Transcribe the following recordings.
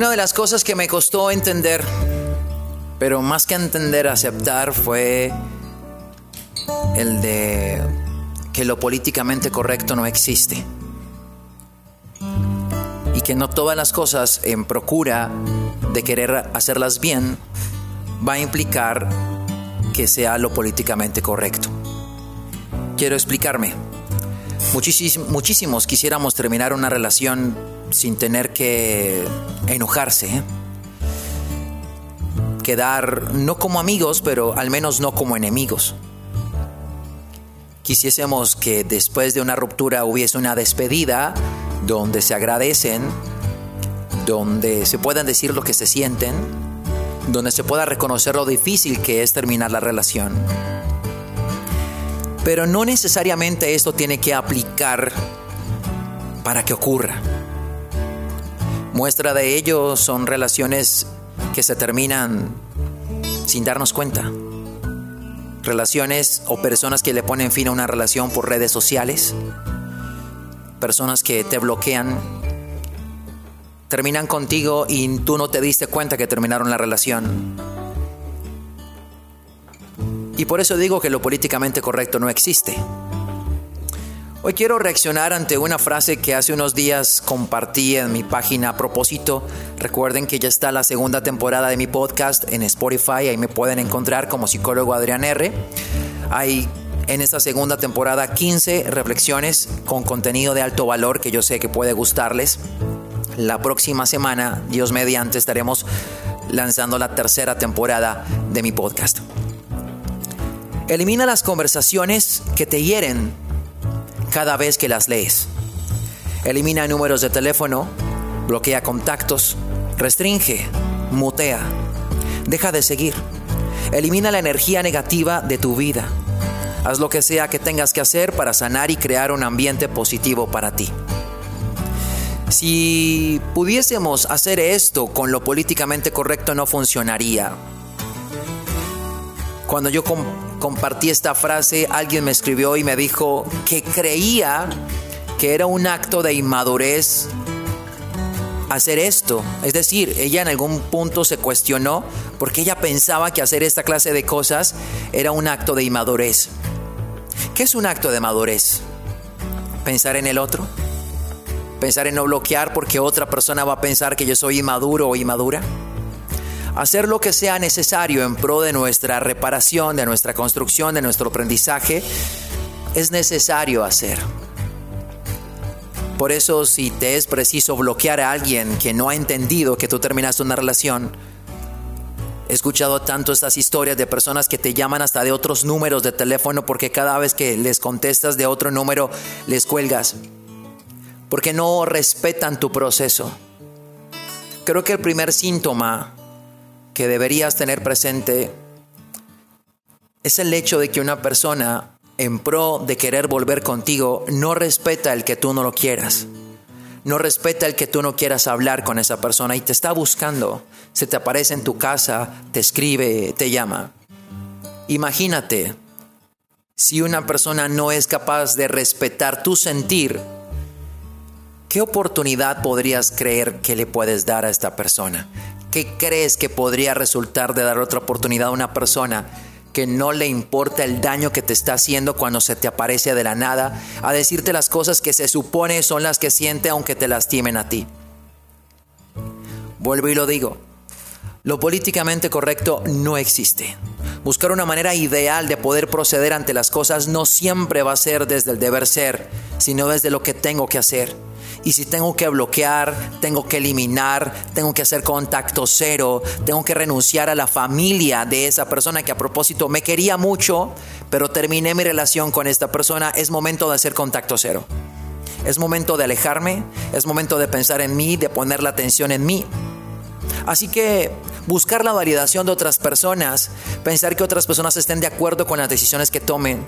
Una de las cosas que me costó entender, pero más que entender, aceptar, fue el de que lo políticamente correcto no existe. Y que no todas las cosas en procura de querer hacerlas bien va a implicar que sea lo políticamente correcto. Quiero explicarme. muchísimos quisiéramos terminar una relación sin tener que enojarse. ¿eh? Quedar no como amigos, pero al menos no como enemigos. Quisiésemos que después de una ruptura hubiese una despedida donde se agradecen, donde se puedan decir lo que se sienten, donde se pueda reconocer lo difícil que es terminar la relación. Pero no necesariamente esto tiene que aplicar para que ocurra. Muestra de ello son relaciones que se terminan sin darnos cuenta. Relaciones o personas que le ponen fin a una relación por redes sociales. Personas que te bloquean. Terminan contigo y tú no te diste cuenta que terminaron la relación. Y por eso digo que lo políticamente correcto no existe. Hoy quiero reaccionar ante una frase que hace unos días compartí en mi página a propósito. Recuerden que ya está la segunda temporada de mi podcast en Spotify, ahí me pueden encontrar como psicólogo Adrián R. Hay en esta segunda temporada 15 reflexiones con contenido de alto valor que yo sé que puede gustarles. La próxima semana, Dios mediante, estaremos lanzando la tercera temporada de mi podcast. Elimina las conversaciones que te hieren cada vez que las lees. Elimina números de teléfono, bloquea contactos, restringe, mutea, deja de seguir. Elimina la energía negativa de tu vida. Haz lo que sea que tengas que hacer para sanar y crear un ambiente positivo para ti. Si pudiésemos hacer esto con lo políticamente correcto no funcionaría. Cuando yo compartí esta frase, alguien me escribió y me dijo que creía que era un acto de inmadurez hacer esto. Es decir, ella en algún punto se cuestionó porque ella pensaba que hacer esta clase de cosas era un acto de inmadurez. ¿Qué es un acto de madurez? ¿Pensar en el otro? ¿Pensar en no bloquear porque otra persona va a pensar que yo soy inmaduro o inmadura? Hacer lo que sea necesario en pro de nuestra reparación, de nuestra construcción, de nuestro aprendizaje, es necesario hacer. Por eso si te es preciso bloquear a alguien que no ha entendido que tú terminaste una relación, he escuchado tanto estas historias de personas que te llaman hasta de otros números de teléfono porque cada vez que les contestas de otro número les cuelgas, porque no respetan tu proceso. Creo que el primer síntoma que deberías tener presente es el hecho de que una persona en pro de querer volver contigo no respeta el que tú no lo quieras. No respeta el que tú no quieras hablar con esa persona y te está buscando. Se te aparece en tu casa, te escribe, te llama. Imagínate si una persona no es capaz de respetar tu sentir, ¿qué oportunidad podrías creer que le puedes dar a esta persona? ¿Qué crees que podría resultar de dar otra oportunidad a una persona que no le importa el daño que te está haciendo cuando se te aparece de la nada a decirte las cosas que se supone son las que siente aunque te lastimen a ti? Vuelvo y lo digo. Lo políticamente correcto no existe. Buscar una manera ideal de poder proceder ante las cosas no siempre va a ser desde el deber ser, sino desde lo que tengo que hacer. Y si tengo que bloquear, tengo que eliminar, tengo que hacer contacto cero, tengo que renunciar a la familia de esa persona que a propósito me quería mucho, pero terminé mi relación con esta persona, es momento de hacer contacto cero. Es momento de alejarme, es momento de pensar en mí, de poner la atención en mí. Así que buscar la validación de otras personas, pensar que otras personas estén de acuerdo con las decisiones que tomen,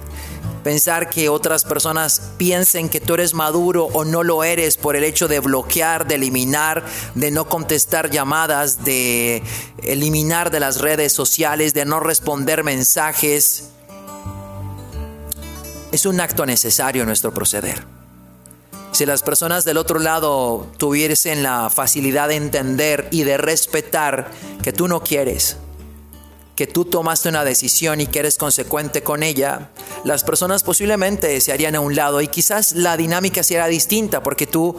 pensar que otras personas piensen que tú eres maduro o no lo eres por el hecho de bloquear, de eliminar, de no contestar llamadas, de eliminar de las redes sociales, de no responder mensajes. Es un acto necesario en nuestro proceder. Si las personas del otro lado tuviesen la facilidad de entender y de respetar que tú no quieres, que tú tomaste una decisión y que eres consecuente con ella, las personas posiblemente se harían a un lado y quizás la dinámica sería distinta porque tú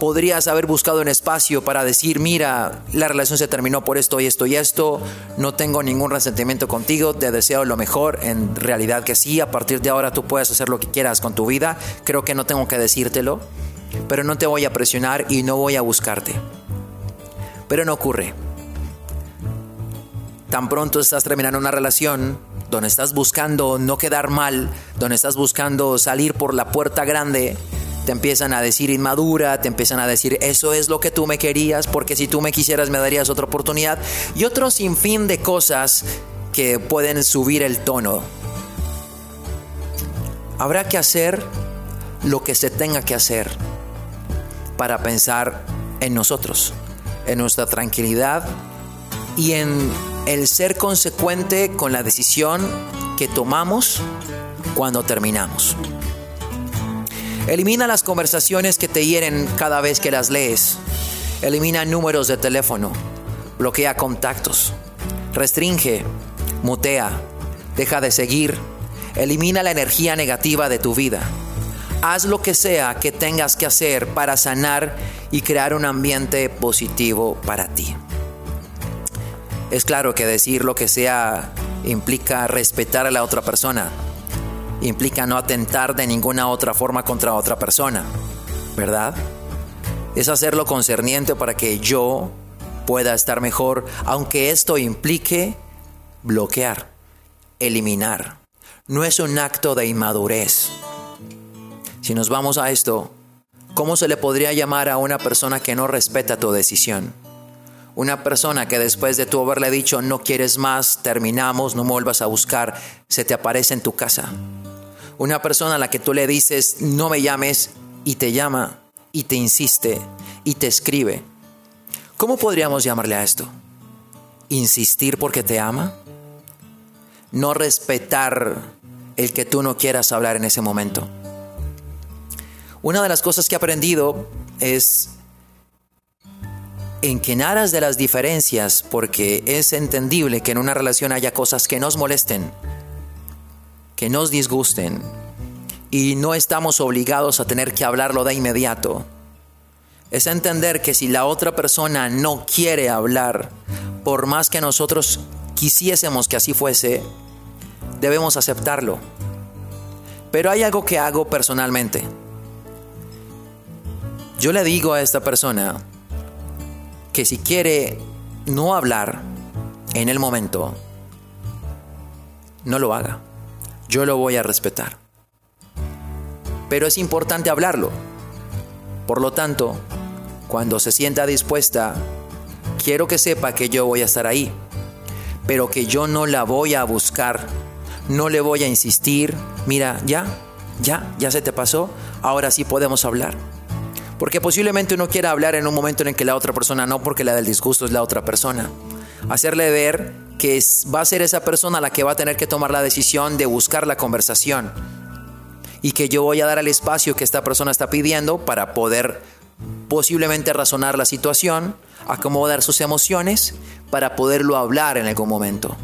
podrías haber buscado un espacio para decir, mira, la relación se terminó por esto y esto y esto, no tengo ningún resentimiento contigo, te deseo lo mejor, en realidad que sí, a partir de ahora tú puedes hacer lo que quieras con tu vida, creo que no tengo que decírtelo, pero no te voy a presionar y no voy a buscarte. Pero no ocurre. Tan pronto estás terminando una relación, donde estás buscando no quedar mal, donde estás buscando salir por la puerta grande, te empiezan a decir inmadura, te empiezan a decir eso es lo que tú me querías, porque si tú me quisieras me darías otra oportunidad y otro sinfín de cosas que pueden subir el tono. Habrá que hacer lo que se tenga que hacer para pensar en nosotros, en nuestra tranquilidad y en el ser consecuente con la decisión que tomamos cuando terminamos. Elimina las conversaciones que te hieren cada vez que las lees. Elimina números de teléfono. Bloquea contactos. Restringe. Mutea. Deja de seguir. Elimina la energía negativa de tu vida. Haz lo que sea que tengas que hacer para sanar y crear un ambiente positivo para ti. Es claro que decir lo que sea implica respetar a la otra persona implica no atentar de ninguna otra forma contra otra persona, ¿verdad? Es hacerlo concerniente para que yo pueda estar mejor, aunque esto implique bloquear, eliminar. No es un acto de inmadurez. Si nos vamos a esto, ¿cómo se le podría llamar a una persona que no respeta tu decisión? Una persona que después de tú haberle dicho no quieres más, terminamos, no vuelvas a buscar, se te aparece en tu casa. Una persona a la que tú le dices, no me llames, y te llama, y te insiste, y te escribe. ¿Cómo podríamos llamarle a esto? ¿Insistir porque te ama? No respetar el que tú no quieras hablar en ese momento. Una de las cosas que he aprendido es en que en aras de las diferencias, porque es entendible que en una relación haya cosas que nos molesten, que nos disgusten y no estamos obligados a tener que hablarlo de inmediato. Es entender que si la otra persona no quiere hablar, por más que nosotros quisiésemos que así fuese, debemos aceptarlo. Pero hay algo que hago personalmente. Yo le digo a esta persona que si quiere no hablar en el momento, no lo haga yo lo voy a respetar. Pero es importante hablarlo. Por lo tanto, cuando se sienta dispuesta, quiero que sepa que yo voy a estar ahí, pero que yo no la voy a buscar, no le voy a insistir, mira, ya, ya, ya se te pasó, ahora sí podemos hablar. Porque posiblemente uno quiera hablar en un momento en el que la otra persona no, porque la del disgusto es la otra persona. Hacerle ver que va a ser esa persona la que va a tener que tomar la decisión de buscar la conversación y que yo voy a dar el espacio que esta persona está pidiendo para poder posiblemente razonar la situación, acomodar sus emociones para poderlo hablar en algún momento.